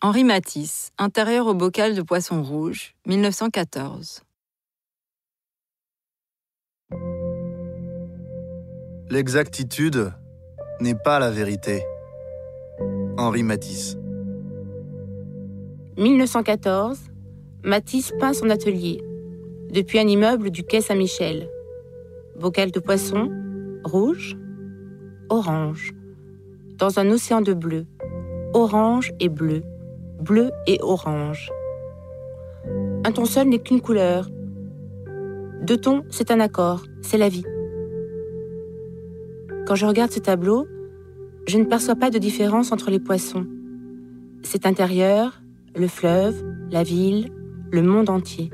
Henri Matisse, intérieur au bocal de poisson rouge, 1914. L'exactitude n'est pas la vérité. Henri Matisse. 1914, Matisse peint son atelier, depuis un immeuble du quai Saint-Michel. Bocal de poisson, rouge, orange, dans un océan de bleu, orange et bleu, bleu et orange. Un ton seul n'est qu'une couleur. Deux tons, c'est un accord, c'est la vie. Quand je regarde ce tableau, je ne perçois pas de différence entre les poissons. C'est intérieur, le fleuve, la ville, le monde entier.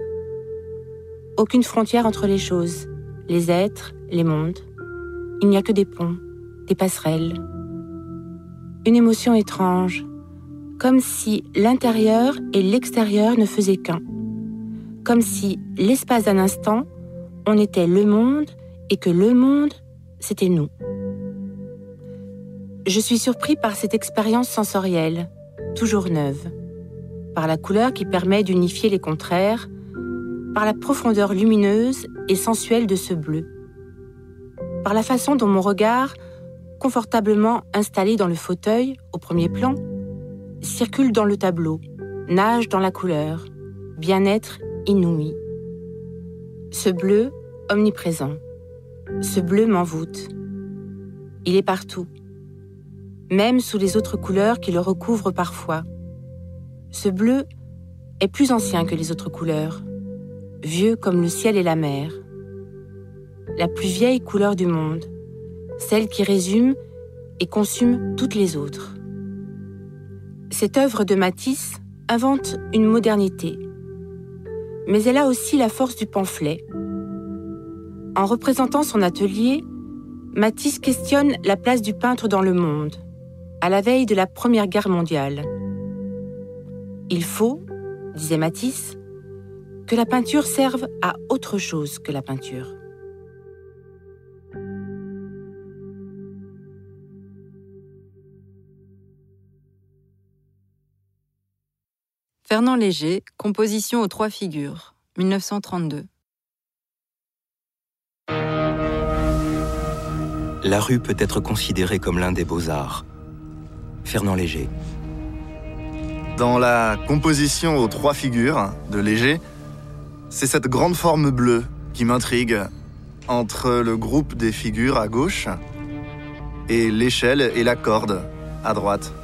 Aucune frontière entre les choses, les êtres, les mondes. Il n'y a que des ponts, des passerelles. Une émotion étrange, comme si l'intérieur et l'extérieur ne faisaient qu'un. Comme si, l'espace d'un instant, on était le monde et que le monde, c'était nous. Je suis surpris par cette expérience sensorielle, toujours neuve, par la couleur qui permet d'unifier les contraires, par la profondeur lumineuse et sensuelle de ce bleu, par la façon dont mon regard, confortablement installé dans le fauteuil au premier plan, circule dans le tableau, nage dans la couleur, bien-être inouï. Ce bleu omniprésent, ce bleu m'envoûte. Il est partout même sous les autres couleurs qui le recouvrent parfois. Ce bleu est plus ancien que les autres couleurs, vieux comme le ciel et la mer. La plus vieille couleur du monde, celle qui résume et consume toutes les autres. Cette œuvre de Matisse invente une modernité, mais elle a aussi la force du pamphlet. En représentant son atelier, Matisse questionne la place du peintre dans le monde à la veille de la Première Guerre mondiale. Il faut, disait Matisse, que la peinture serve à autre chose que la peinture. Fernand Léger, composition aux trois figures, 1932. La rue peut être considérée comme l'un des beaux-arts Fernand Léger. Dans la composition aux trois figures de Léger, c'est cette grande forme bleue qui m'intrigue entre le groupe des figures à gauche et l'échelle et la corde à droite.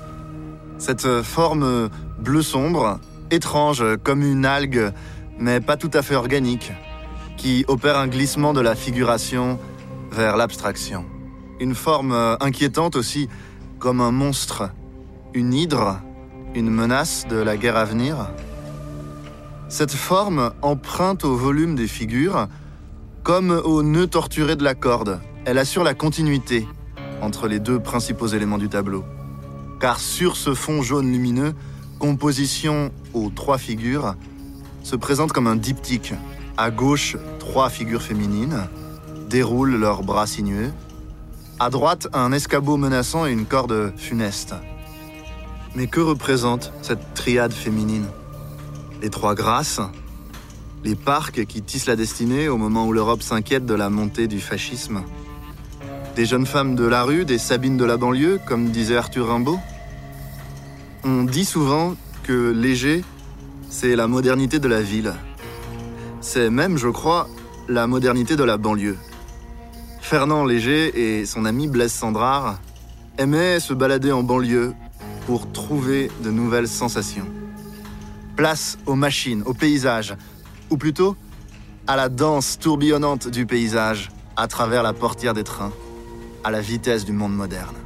Cette forme bleu sombre, étrange comme une algue, mais pas tout à fait organique, qui opère un glissement de la figuration vers l'abstraction. Une forme inquiétante aussi, comme un monstre, une hydre, une menace de la guerre à venir. Cette forme emprunte au volume des figures comme au nœud torturé de la corde. Elle assure la continuité entre les deux principaux éléments du tableau. Car sur ce fond jaune lumineux, composition aux trois figures se présente comme un diptyque. À gauche, trois figures féminines déroulent leurs bras sinueux. À droite, un escabeau menaçant et une corde funeste. Mais que représente cette triade féminine? Les trois grâces Les parcs qui tissent la destinée au moment où l'Europe s'inquiète de la montée du fascisme Des jeunes femmes de la rue, des Sabines de la banlieue, comme disait Arthur Rimbaud On dit souvent que Léger, c'est la modernité de la ville. C'est même, je crois, la modernité de la banlieue. Fernand Léger et son ami Blaise Sandrard aimaient se balader en banlieue pour trouver de nouvelles sensations. Place aux machines, au paysage, ou plutôt à la danse tourbillonnante du paysage à travers la portière des trains, à la vitesse du monde moderne.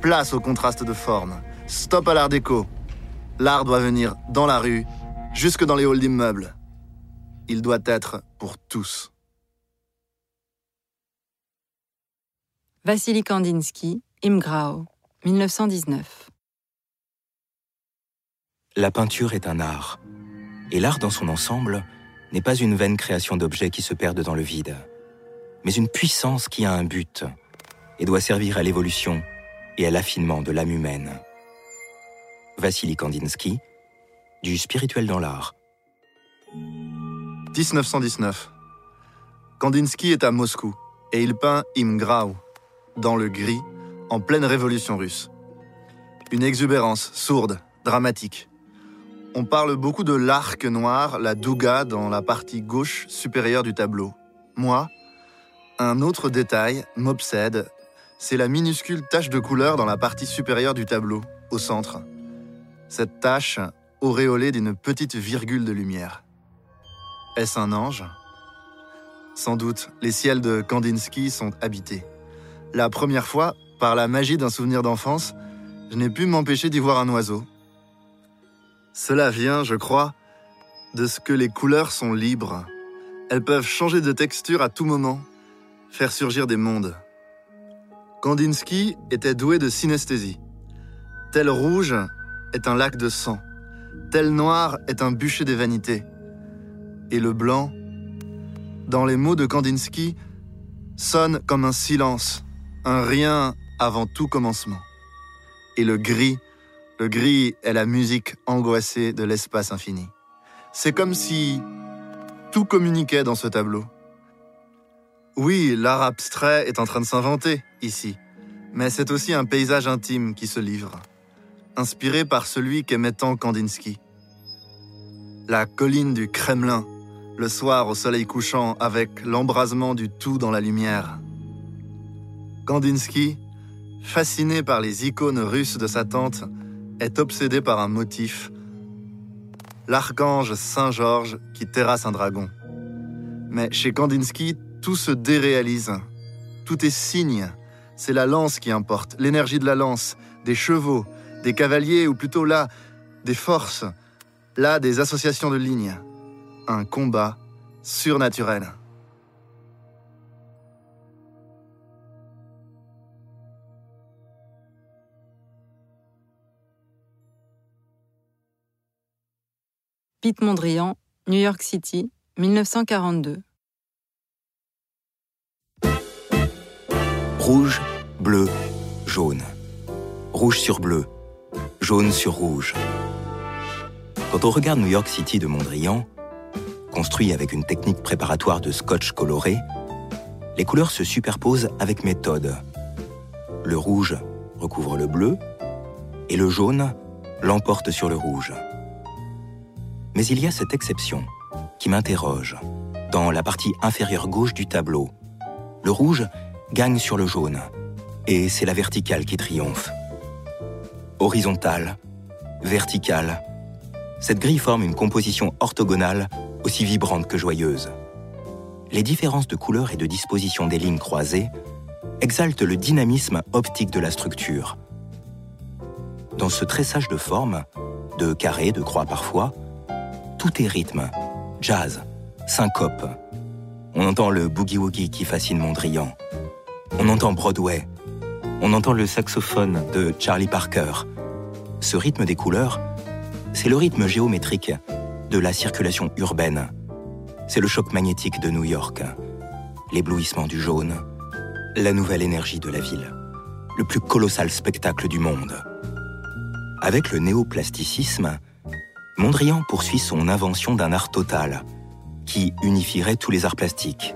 Place au contraste de forme, stop à l'art déco. L'art doit venir dans la rue, jusque dans les halls d'immeubles. Il doit être pour tous. Vassili Kandinsky, Imgrao, 1919. La peinture est un art, et l'art dans son ensemble n'est pas une vaine création d'objets qui se perdent dans le vide, mais une puissance qui a un but et doit servir à l'évolution et à l'affinement de l'âme humaine. Vassili Kandinsky, du spirituel dans l'art. 1919. Kandinsky est à Moscou et il peint Im Grau, dans le gris, en pleine révolution russe. Une exubérance sourde, dramatique. On parle beaucoup de l'arc noir, la douga, dans la partie gauche supérieure du tableau. Moi, un autre détail m'obsède, c'est la minuscule tache de couleur dans la partie supérieure du tableau, au centre. Cette tache auréolée d'une petite virgule de lumière. Est-ce un ange? Sans doute, les ciels de Kandinsky sont habités. La première fois, par la magie d'un souvenir d'enfance, je n'ai pu m'empêcher d'y voir un oiseau. Cela vient, je crois, de ce que les couleurs sont libres. Elles peuvent changer de texture à tout moment, faire surgir des mondes. Kandinsky était doué de synesthésie. Tel rouge est un lac de sang, tel noir est un bûcher des vanités. Et le blanc, dans les mots de Kandinsky, sonne comme un silence, un rien avant tout commencement et le gris. Le gris est la musique angoissée de l'espace infini. C'est comme si tout communiquait dans ce tableau. Oui, l'art abstrait est en train de s'inventer ici, mais c'est aussi un paysage intime qui se livre, inspiré par celui qu'aimait tant Kandinsky. La colline du Kremlin, le soir au soleil couchant avec l'embrasement du tout dans la lumière. Kandinsky, fasciné par les icônes russes de sa tante, est obsédé par un motif, l'archange Saint-Georges qui terrasse un dragon. Mais chez Kandinsky, tout se déréalise. Tout est signe. C'est la lance qui importe, l'énergie de la lance, des chevaux, des cavaliers, ou plutôt là, des forces, là, des associations de lignes. Un combat surnaturel. Pete Mondrian, New York City, 1942. Rouge, bleu, jaune. Rouge sur bleu, sur rouge. Quand on regarde New York City de Mondrian, construit avec une technique préparatoire de scotch coloré, les couleurs se superposent avec méthode. Le rouge recouvre le bleu et le jaune l'emporte sur le rouge. Mais il y a cette exception qui m'interroge. Dans la partie inférieure gauche du tableau, le rouge gagne sur le jaune, et c'est la verticale qui triomphe. Horizontale, verticale, cette grille forme une composition orthogonale aussi vibrante que joyeuse. Les différences de couleur et de disposition des lignes croisées exaltent le dynamisme optique de la structure. Dans ce tressage de formes, de carrés, de croix parfois, tout est rythme, jazz, syncope. On entend le boogie-woogie qui fascine Mondrian. On entend Broadway. On entend le saxophone de Charlie Parker. Ce rythme des couleurs, c'est le rythme géométrique de la circulation urbaine. C'est le choc magnétique de New York, l'éblouissement du jaune, la nouvelle énergie de la ville, le plus colossal spectacle du monde. Avec le néoplasticisme, Mondrian poursuit son invention d'un art total, qui unifierait tous les arts plastiques.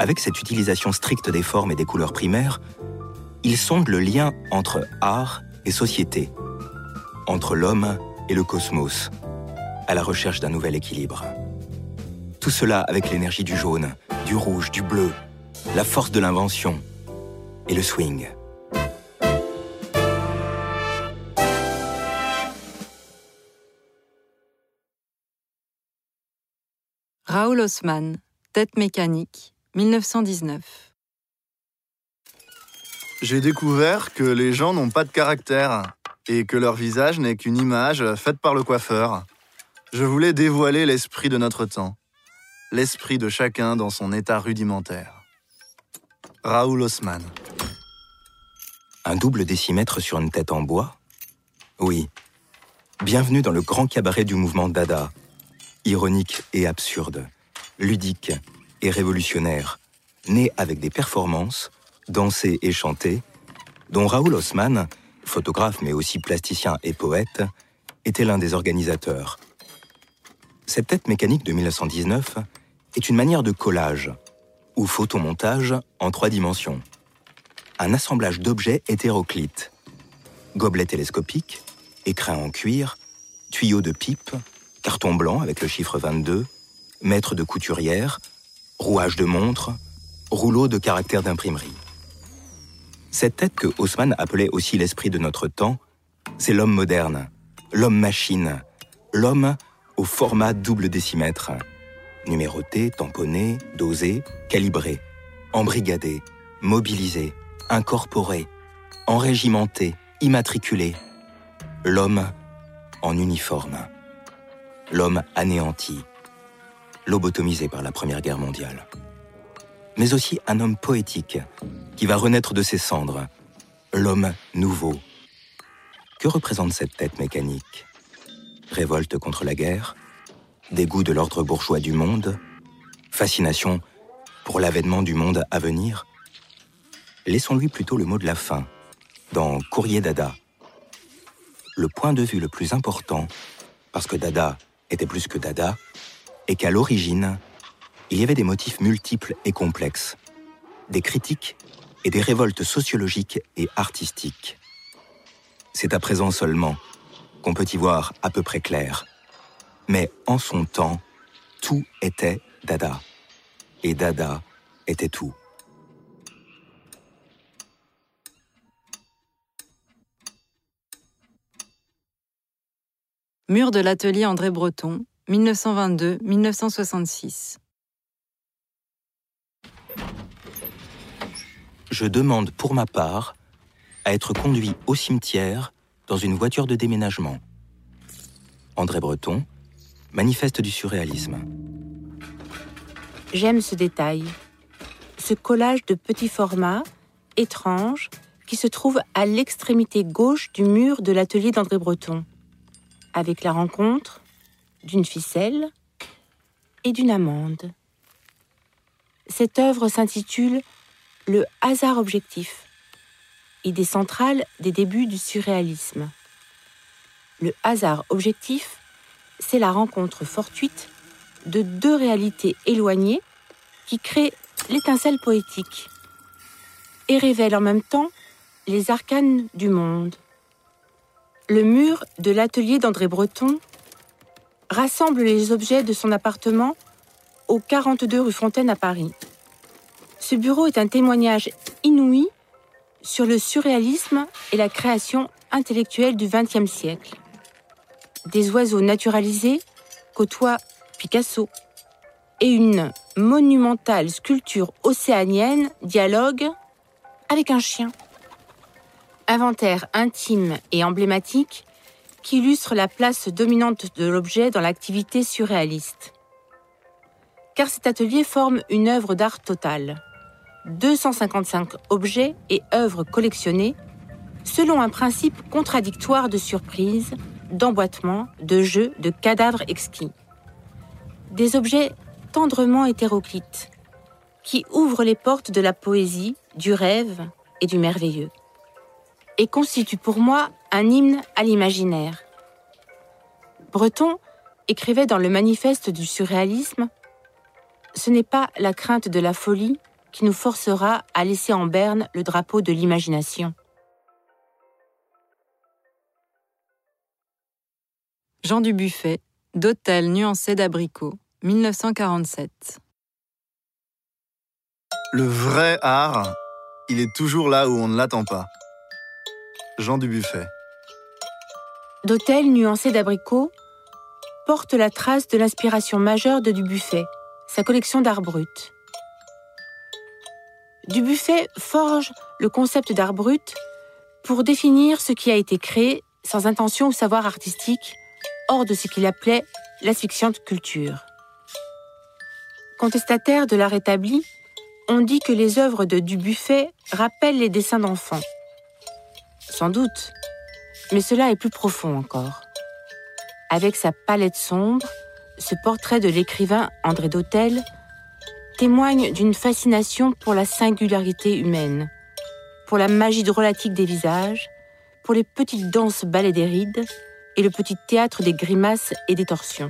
Avec cette utilisation stricte des formes et des couleurs primaires, il sonde le lien entre art et société, entre l'homme et le cosmos, à la recherche d'un nouvel équilibre. Tout cela avec l'énergie du jaune, du rouge, du bleu, la force de l'invention et le swing. Raoul Haussmann, Tête mécanique, 1919. J'ai découvert que les gens n'ont pas de caractère et que leur visage n'est qu'une image faite par le coiffeur. Je voulais dévoiler l'esprit de notre temps, l'esprit de chacun dans son état rudimentaire. Raoul Haussmann. Un double décimètre sur une tête en bois? Oui. Bienvenue dans le grand cabaret du mouvement Dada, ironique et absurde, ludique et révolutionnaire, né avec des performances, dansées et chantées, dont Raoul Haussmann photographe mais aussi plasticien et poète, était l'un des organisateurs. Cette tête mécanique de 1919 est une manière de collage, ou photomontage en trois dimensions. Un assemblage d'objets hétéroclites. Gobelets télescopiques, écrin en cuir, tuyaux de pipe, carton blanc avec le chiffre 22, mètre de couturière, rouage de montre, rouleau de caractère d'imprimerie. Cette tête que Haussmann appelait aussi l'esprit de notre temps, c'est l'homme moderne, l'homme-machine, l'homme au format double décimètre, numéroté, tamponné, dosé, calibré, embrigadé, mobilisé, incorporé, enrégimenté, immatriculé. L'homme en uniforme. L'homme anéanti, lobotomisé par la Première Guerre mondiale. Mais aussi un homme poétique qui va renaître de ses cendres. L'homme nouveau. Que représente cette tête mécanique? Révolte contre la guerre? Dégoût de l'ordre bourgeois du monde? Fascination pour l'avènement du monde à venir? Laissons-lui plutôt le mot de la fin, dans Courrier Dada. Le point de vue le plus important, parce que Dada était plus que Dada, est qu'à l'origine, il y avait des motifs multiples et complexes, des critiques et des révoltes sociologiques et artistiques. C'est à présent seulement qu'on peut y voir à peu près clair. Mais en son temps, tout était Dada. Et Dada était tout. Mur de l'atelier André Breton, 1922-1966. Je demande pour ma part à être conduit au cimetière dans une voiture de déménagement. André Breton, manifeste du surréalisme. J'aime ce détail, ce collage de petits formats, étranges, qui se trouve à l'extrémité gauche du mur de l'atelier d'André Breton avec la rencontre d'une ficelle et d'une amande. Cette œuvre s'intitule Le hasard objectif, idée centrale des débuts du surréalisme. Le hasard objectif, c'est la rencontre fortuite de deux réalités éloignées qui créent l'étincelle poétique et révèlent en même temps les arcanes du monde. Le mur de l'atelier d'André Breton rassemble les objets de son appartement au 42 rue Fontaine à Paris. Ce bureau est un témoignage inouï sur le surréalisme et la création intellectuelle du XXe siècle. Des oiseaux naturalisés côtoient Picasso et une monumentale sculpture océanienne dialogue avec un chien inventaire intime et emblématique qui illustre la place dominante de l'objet dans l'activité surréaliste. Car cet atelier forme une œuvre d'art totale. 255 objets et œuvres collectionnées selon un principe contradictoire de surprise, d'emboîtement, de jeu, de cadavres exquis. Des objets tendrement hétéroclites qui ouvrent les portes de la poésie, du rêve et du merveilleux et constitue pour moi un hymne à l'imaginaire. Breton écrivait dans le manifeste du surréalisme Ce n'est pas la crainte de la folie qui nous forcera à laisser en berne le drapeau de l'imagination. Jean Dubuffet, d'Hôtel nuancé d'abricot, 1947. Le vrai art, il est toujours là où on ne l'attend pas. Jean Dubuffet. D'hôtel nuancé d'abricot porte la trace de l'inspiration majeure de Dubuffet, sa collection d'art brut. Dubuffet forge le concept d'art brut pour définir ce qui a été créé sans intention ou savoir artistique, hors de ce qu'il appelait l'asphyxiante culture. Contestataire de l'art établi, on dit que les œuvres de Dubuffet rappellent les dessins d'enfants. Sans doute, mais cela est plus profond encore. Avec sa palette sombre, ce portrait de l'écrivain André d'Hôtel témoigne d'une fascination pour la singularité humaine, pour la magie drôlatique des visages, pour les petites danses ballet des rides et le petit théâtre des grimaces et des torsions.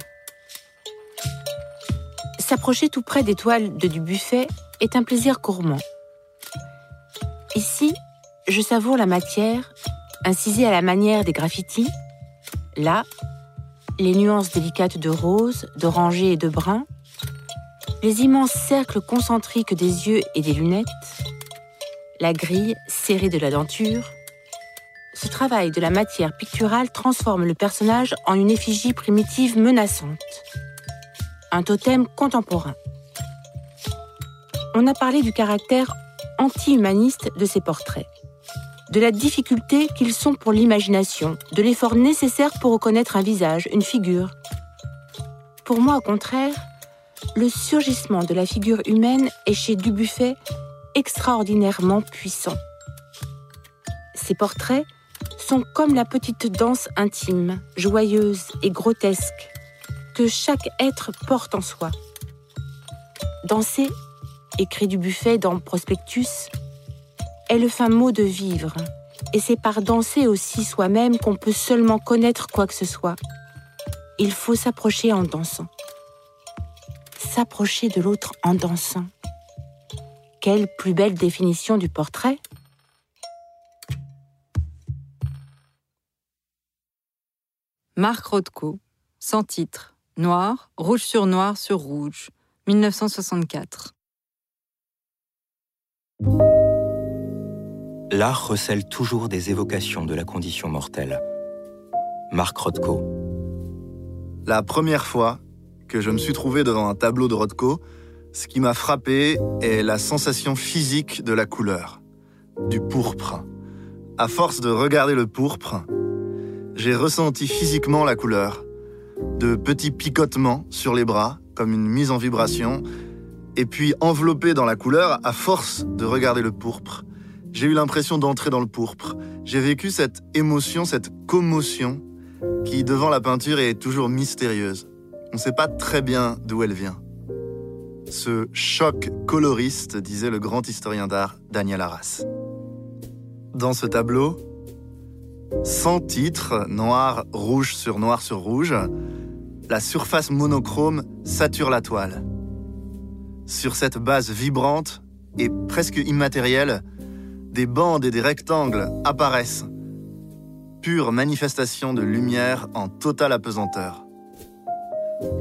S'approcher tout près des toiles de Dubuffet est un plaisir gourmand. Ici, je savoure la matière, incisée à la manière des graffitis. Là, les nuances délicates de rose, d'oranger et de brun, les immenses cercles concentriques des yeux et des lunettes, la grille serrée de la denture. Ce travail de la matière picturale transforme le personnage en une effigie primitive menaçante, un totem contemporain. On a parlé du caractère anti-humaniste de ces portraits, de la difficulté qu'ils sont pour l'imagination, de l'effort nécessaire pour reconnaître un visage, une figure. Pour moi, au contraire, le surgissement de la figure humaine est chez Dubuffet extraordinairement puissant. Ces portraits sont comme la petite danse intime, joyeuse et grotesque que chaque être porte en soi. Danser, écrit Dubuffet dans Prospectus, est le fin mot de vivre, et c'est par danser aussi soi-même qu'on peut seulement connaître quoi que ce soit. Il faut s'approcher en dansant s'approcher de l'autre en dansant. Quelle plus belle définition du portrait Marc Rothko, sans titre, Noir, rouge sur noir sur rouge, 1964. L'art recèle toujours des évocations de la condition mortelle. Marc Rothko. La première fois, que je me suis trouvé devant un tableau de Rothko, ce qui m'a frappé est la sensation physique de la couleur, du pourpre. À force de regarder le pourpre, j'ai ressenti physiquement la couleur, de petits picotements sur les bras, comme une mise en vibration, et puis enveloppé dans la couleur, à force de regarder le pourpre, j'ai eu l'impression d'entrer dans le pourpre. J'ai vécu cette émotion, cette commotion, qui devant la peinture est toujours mystérieuse on ne sait pas très bien d'où elle vient. Ce choc coloriste, disait le grand historien d'art Daniel Arras. Dans ce tableau, sans titre, noir, rouge sur noir sur rouge, la surface monochrome sature la toile. Sur cette base vibrante et presque immatérielle, des bandes et des rectangles apparaissent, pure manifestation de lumière en totale apesanteur.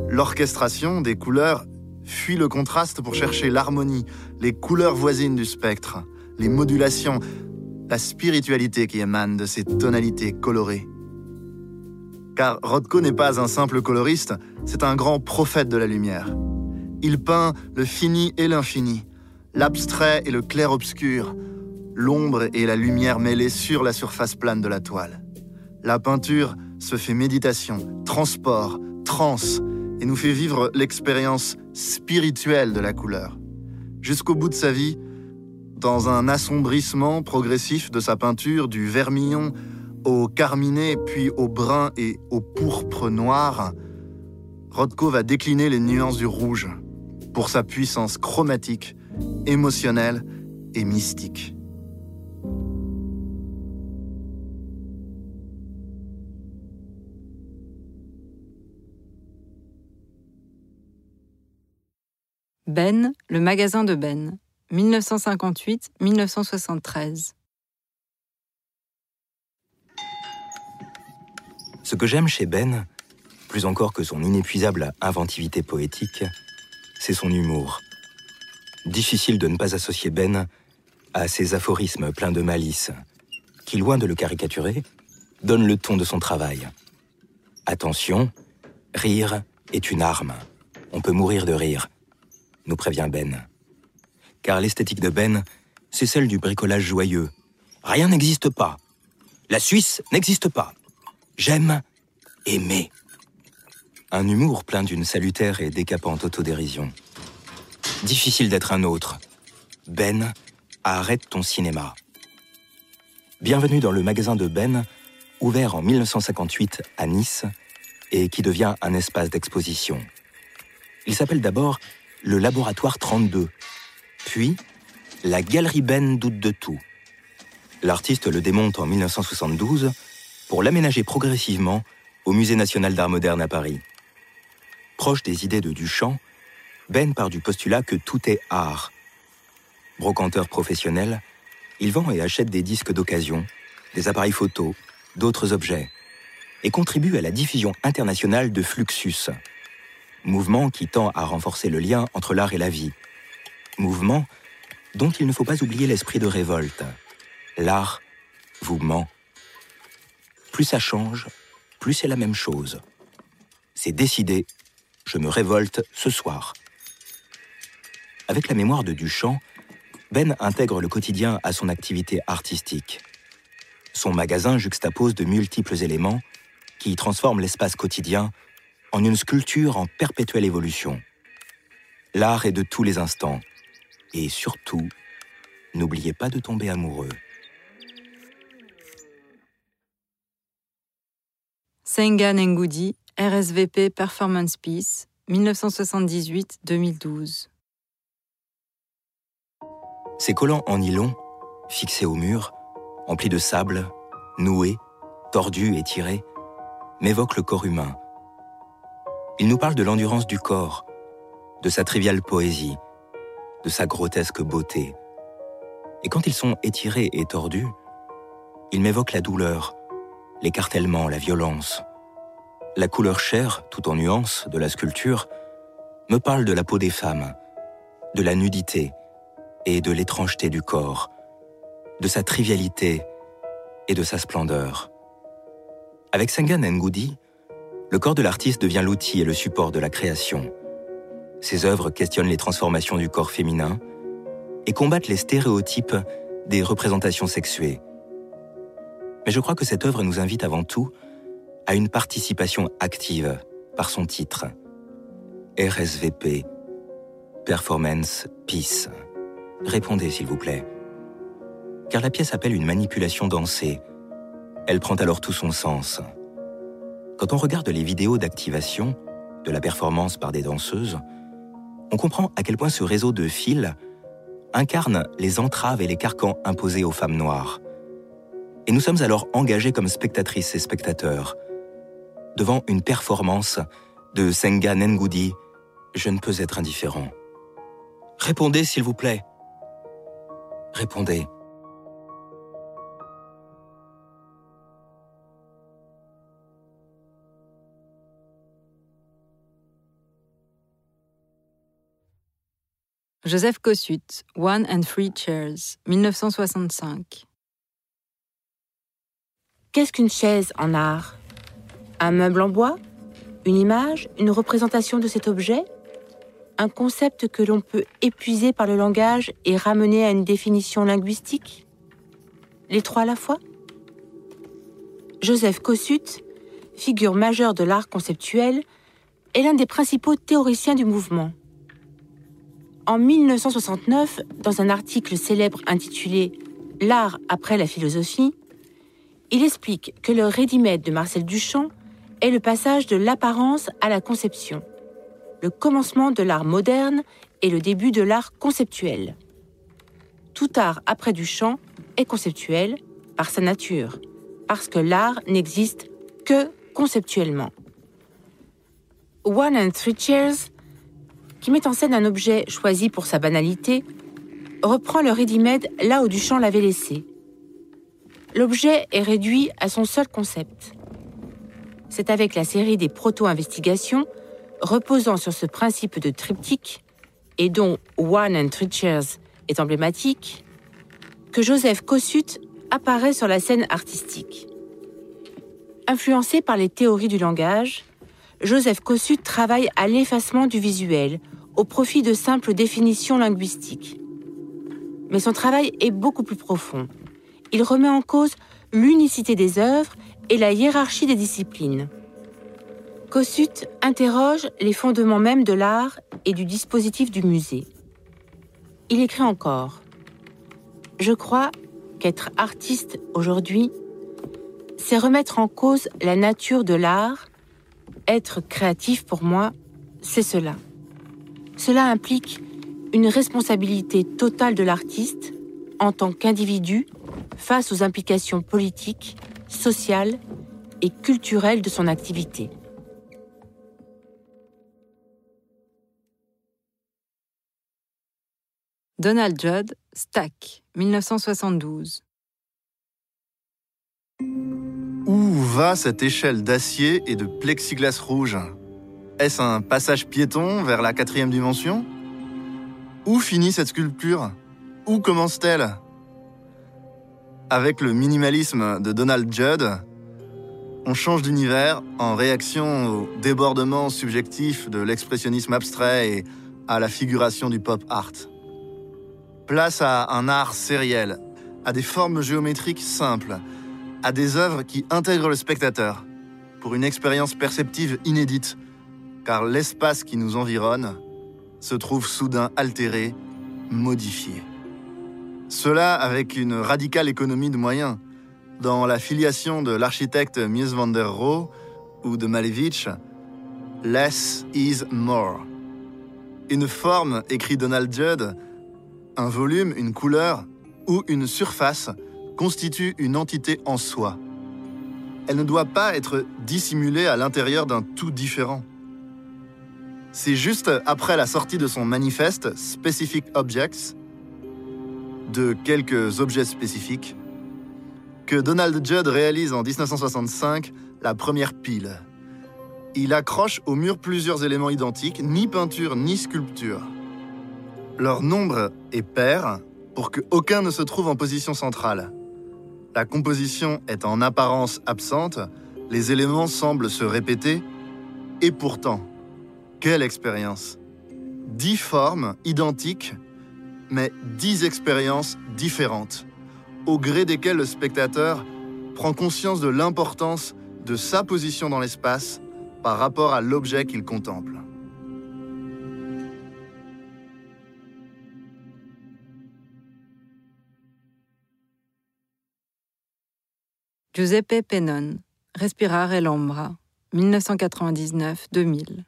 L'orchestration des couleurs fuit le contraste pour chercher l'harmonie, les couleurs voisines du spectre, les modulations, la spiritualité qui émane de ces tonalités colorées. Car Rothko n'est pas un simple coloriste, c'est un grand prophète de la lumière. Il peint le fini et l'infini, l'abstrait et le clair-obscur, l'ombre et la lumière mêlées sur la surface plane de la toile. La peinture se fait méditation, transport, et nous fait vivre l'expérience spirituelle de la couleur. Jusqu'au bout de sa vie, dans un assombrissement progressif de sa peinture du vermillon au carminé puis au brun et au pourpre noir, Rothko va décliner les nuances du rouge pour sa puissance chromatique, émotionnelle et mystique. Ben, le magasin de Ben, 1958-1973. Ce que j'aime chez Ben, plus encore que son inépuisable inventivité poétique, c'est son humour. Difficile de ne pas associer Ben à ses aphorismes pleins de malice, qui, loin de le caricaturer, donnent le ton de son travail. Attention, rire est une arme. On peut mourir de rire nous prévient Ben. Car l'esthétique de Ben, c'est celle du bricolage joyeux. Rien n'existe pas. La Suisse n'existe pas. J'aime aimer. Un humour plein d'une salutaire et décapante autodérision. Difficile d'être un autre. Ben, arrête ton cinéma. Bienvenue dans le magasin de Ben, ouvert en 1958 à Nice et qui devient un espace d'exposition. Il s'appelle d'abord le laboratoire 32, puis la galerie Ben doute de tout. L'artiste le démonte en 1972 pour l'aménager progressivement au Musée national d'art moderne à Paris. Proche des idées de Duchamp, Ben part du postulat que tout est art. Brocanteur professionnel, il vend et achète des disques d'occasion, des appareils photos, d'autres objets, et contribue à la diffusion internationale de Fluxus, mouvement qui tend à renforcer le lien entre l'art et la vie. Mouvement dont il ne faut pas oublier l'esprit de révolte. L'art vous ment. Plus ça change, plus c'est la même chose. C'est décidé, je me révolte ce soir. Avec la mémoire de Duchamp, Ben intègre le quotidien à son activité artistique. Son magasin juxtapose de multiples éléments qui transforment l'espace quotidien en une sculpture en perpétuelle évolution. L'art est de tous les instants. Et surtout, n'oubliez pas de tomber amoureux. Senga Ngoudi, RSVP Performance Piece, 1978-2012. Ces collants en nylon, fixés au mur, emplis de sable, noués, tordus et tirés, m'évoquent le corps humain. Ils nous parlent de l'endurance du corps, de sa triviale poésie, de sa grotesque beauté. Et quand ils sont étirés et tordus, ils m'évoquent la douleur, l'écartèlement, la violence. La couleur chair, tout en nuances, de la sculpture, me parle de la peau des femmes, de la nudité et de l'étrangeté du corps, de sa trivialité et de sa splendeur. Avec Sengan Ngoudi, le corps de l'artiste devient l'outil et le support de la création. Ses œuvres questionnent les transformations du corps féminin et combattent les stéréotypes des représentations sexuées. Mais je crois que cette œuvre nous invite avant tout à une participation active par son titre. RSVP, Performance Peace. Répondez s'il vous plaît. Car la pièce appelle une manipulation dansée. Elle prend alors tout son sens. Quand on regarde les vidéos d'activation de la performance par des danseuses, on comprend à quel point ce réseau de fils incarne les entraves et les carcans imposés aux femmes noires. Et nous sommes alors engagés comme spectatrices et spectateurs devant une performance de Senga Ngoudi. Je ne peux être indifférent. Répondez, s'il vous plaît. Répondez. Joseph Kossuth, One and Three Chairs, 1965. Qu'est-ce qu'une chaise en art? Un meuble en bois? Une image? Une représentation de cet objet? Un concept que l'on peut épuiser par le langage et ramener à une définition linguistique? Les trois à la fois? Joseph Kossuth, figure majeure de l'art conceptuel, est l'un des principaux théoriciens du mouvement. En 1969, dans un article célèbre intitulé L'art après la philosophie, il explique que le ready-made de Marcel Duchamp est le passage de l'apparence à la conception, le commencement de l'art moderne et le début de l'art conceptuel. Tout art après Duchamp est conceptuel par sa nature, parce que l'art n'existe que conceptuellement. One and Three Chairs, qui met en scène un objet choisi pour sa banalité, reprend le ready-made là où Duchamp l'avait laissé l'objet est réduit à son seul concept. C'est avec la série des proto-investigations, reposant sur ce principe de triptyque, et dont One and Three Chairs est emblématique, que Joseph Kossuth apparaît sur la scène artistique. Influencé par les théories du langage, Joseph Kossuth travaille à l'effacement du visuel au profit de simples définitions linguistiques. Mais son travail est beaucoup plus profond il remet en cause l'unicité des œuvres et la hiérarchie des disciplines. Kossuth interroge les fondements mêmes de l'art et du dispositif du musée. Il écrit encore Je crois qu'être artiste aujourd'hui, c'est remettre en cause la nature de l'art. Être créatif pour moi, c'est cela. Cela implique une responsabilité totale de l'artiste en tant qu'individu face aux implications politiques, sociales et culturelles de son activité. Donald Judd, Stack, 1972. Où va cette échelle d'acier et de plexiglas rouge? Est-ce un passage piéton vers la quatrième dimension Où finit cette sculpture Où commence-t-elle Avec le minimalisme de Donald Judd, on change d'univers en réaction au débordement subjectif de l'expressionnisme abstrait et à la figuration du pop art. Place à un art sériel, à des formes géométriques simples, à des œuvres qui intègrent le spectateur, pour une expérience perceptive inédite, car l'espace qui nous environne se trouve soudain altéré, modifié. Cela avec une radicale économie de moyens. Dans la filiation de l'architecte Mies van der Rohe ou de Malevich, Less is more. Une forme, écrit Donald Judd, un volume, une couleur ou une surface constitue une entité en soi. Elle ne doit pas être dissimulée à l'intérieur d'un tout différent. C'est juste après la sortie de son manifeste Specific Objects, de quelques objets spécifiques, que Donald Judd réalise en 1965 la première pile. Il accroche au mur plusieurs éléments identiques, ni peinture ni sculpture. Leur nombre est pair pour qu'aucun ne se trouve en position centrale. La composition est en apparence absente, les éléments semblent se répéter, et pourtant, quelle expérience Dix formes identiques, mais dix expériences différentes, au gré desquelles le spectateur prend conscience de l'importance de sa position dans l'espace par rapport à l'objet qu'il contemple. Giuseppe Pennone, Respirare l'ombra, 1999-2000.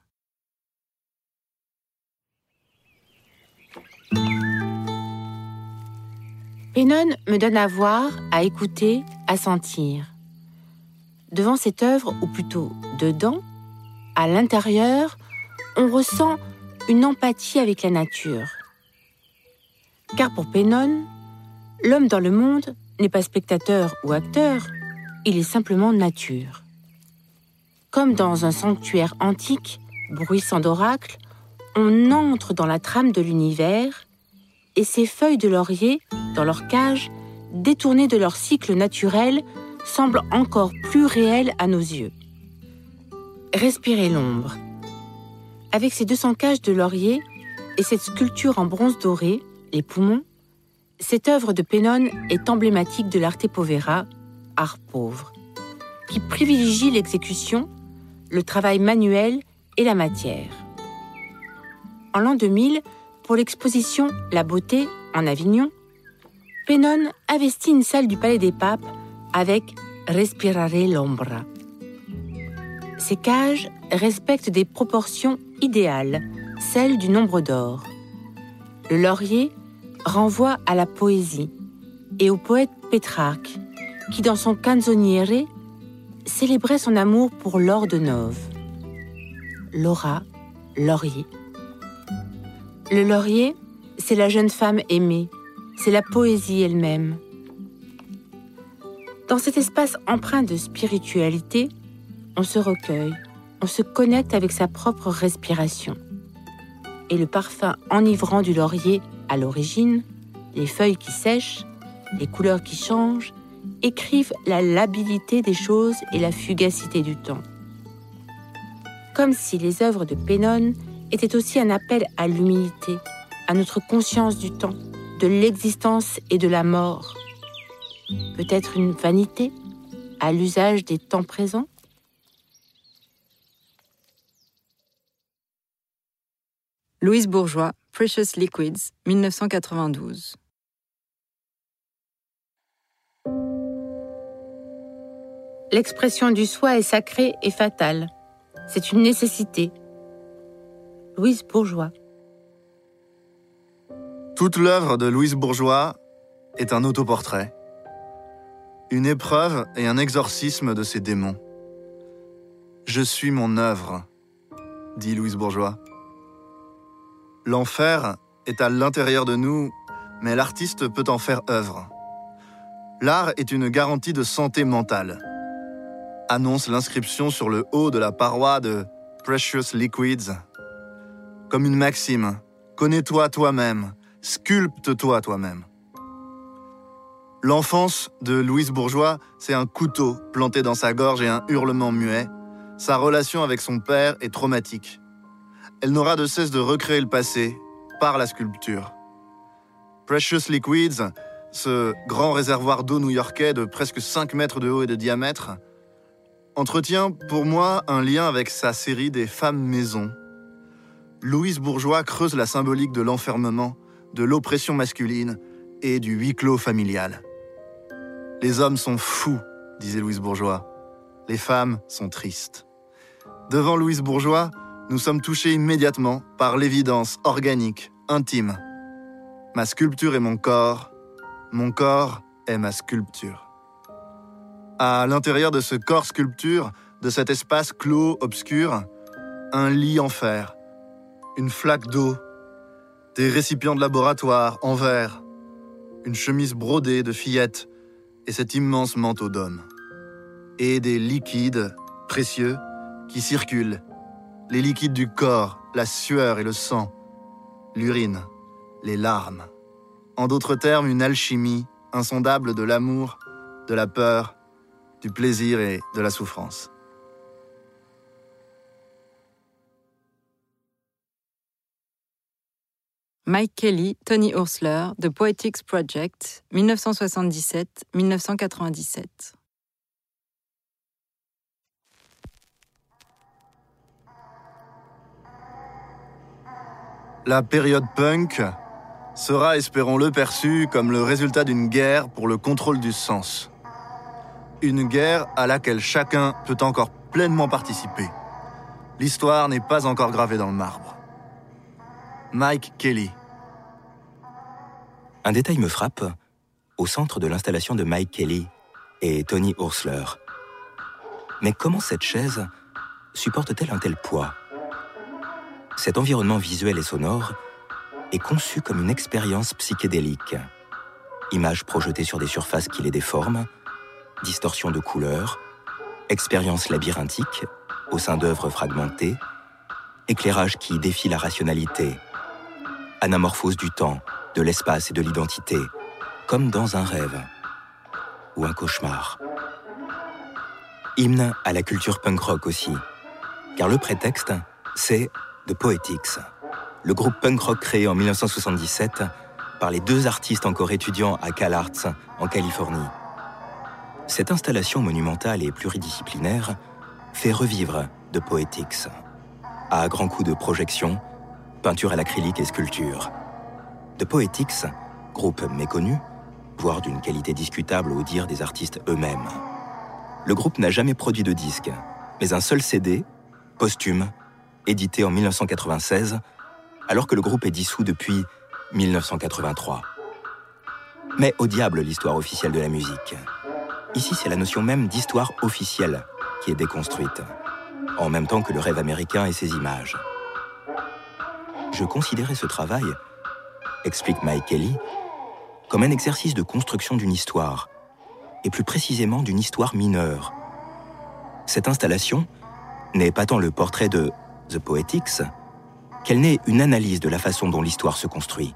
Pennone me donne à voir, à écouter, à sentir. Devant cette œuvre, ou plutôt dedans, à l'intérieur, on ressent une empathie avec la nature. Car pour Pennone, l'homme dans le monde n'est pas spectateur ou acteur, il est simplement nature. Comme dans un sanctuaire antique, bruissant d'oracles, on entre dans la trame de l'univers et ces feuilles de laurier, dans leur cage, détournées de leur cycle naturel, semblent encore plus réelles à nos yeux. Respirez l'ombre. Avec ces 200 cages de laurier et cette sculpture en bronze doré, les poumons, cette œuvre de Pennone est emblématique de l'arte povera art pauvre, qui privilégie l'exécution, le travail manuel et la matière. L'an 2000, pour l'exposition La beauté en Avignon, Pennone investit une salle du Palais des Papes avec Respirare l'ombra. Ces cages respectent des proportions idéales, celles du nombre d'or. Le laurier renvoie à la poésie et au poète Pétrarque, qui dans son canzoniere célébrait son amour pour l'or de Nove. Laura, laurier. Le laurier, c'est la jeune femme aimée, c'est la poésie elle-même. Dans cet espace empreint de spiritualité, on se recueille, on se connecte avec sa propre respiration. Et le parfum enivrant du laurier à l'origine, les feuilles qui sèchent, les couleurs qui changent, écrivent la labilité des choses et la fugacité du temps. Comme si les œuvres de Pennone étaient aussi un appel à l'humilité, à notre conscience du temps, de l'existence et de la mort. Peut-être une vanité à l'usage des temps présents? Louise Bourgeois, Precious Liquids, 1992. L'expression du soi est sacrée et fatale. C'est une nécessité. Louise Bourgeois. Toute l'œuvre de Louise Bourgeois est un autoportrait. une épreuve et un exorcisme de ses démons. Je suis mon œuvre, dit Louise Bourgeois. L'enfer est à l'intérieur de nous, mais l'artiste peut en faire œuvre. L'art est une garantie de santé mentale, annonce l'inscription sur le haut de la paroi de Precious Liquids. Comme une maxime, connais-toi toi-même, sculpte-toi toi-même. L'enfance de Louise Bourgeois, c'est un couteau planté dans sa gorge et un hurlement muet. Sa relation avec son père est traumatique. Elle n'aura de cesse de recréer le passé par la sculpture. Precious Liquids, ce grand réservoir d'eau new-yorkais de presque 5 mètres de haut et de diamètre, entretient pour moi un lien avec sa série des femmes maisons. Louise Bourgeois creuse la symbolique de l'enfermement, de l'oppression masculine et du huis clos familial. Les hommes sont fous, disait Louise Bourgeois. Les femmes sont tristes. Devant Louise Bourgeois, nous sommes touchés immédiatement par l'évidence organique, intime. Ma sculpture est mon corps, mon corps est ma sculpture. À l'intérieur de ce corps sculpture, de cet espace clos, obscur, un lit en fer, une flaque d'eau, des récipients de laboratoire en verre, une chemise brodée de fillettes et cet immense manteau d'homme. Et des liquides précieux qui circulent, les liquides du corps, la sueur et le sang, l'urine, les larmes. En d'autres termes, une alchimie insondable de l'amour, de la peur, du plaisir et de la souffrance. Mike Kelly, Tony Ursler, The Poetics Project, 1977-1997. La période punk sera, espérons-le, perçue comme le résultat d'une guerre pour le contrôle du sens. Une guerre à laquelle chacun peut encore pleinement participer. L'histoire n'est pas encore gravée dans le marbre. Mike Kelly. Un détail me frappe. Au centre de l'installation de Mike Kelly et Tony Ursler. Mais comment cette chaise supporte-t-elle un tel poids? Cet environnement visuel et sonore est conçu comme une expérience psychédélique. Images projetées sur des surfaces qui les déforment, distorsion de couleurs, expérience labyrinthique au sein d'œuvres fragmentées, éclairage qui défie la rationalité, anamorphose du temps, de l'espace et de l'identité, comme dans un rêve ou un cauchemar. Hymne à la culture punk rock aussi, car le prétexte, c'est The Poetics, le groupe punk rock créé en 1977 par les deux artistes encore étudiants à CalArts en Californie. Cette installation monumentale et pluridisciplinaire fait revivre The Poetics, à grands coups de projection, peinture à l'acrylique et sculpture. The Poetics, groupe méconnu, voire d'une qualité discutable au dire des artistes eux-mêmes. Le groupe n'a jamais produit de disque, mais un seul CD, posthume, édité en 1996, alors que le groupe est dissous depuis 1983. Mais au diable l'histoire officielle de la musique. Ici, c'est la notion même d'histoire officielle qui est déconstruite, en même temps que le rêve américain et ses images. Je considérais ce travail, explique Mike Kelly, comme un exercice de construction d'une histoire, et plus précisément d'une histoire mineure. Cette installation n'est pas tant le portrait de The Poetics qu'elle n'est une analyse de la façon dont l'histoire se construit.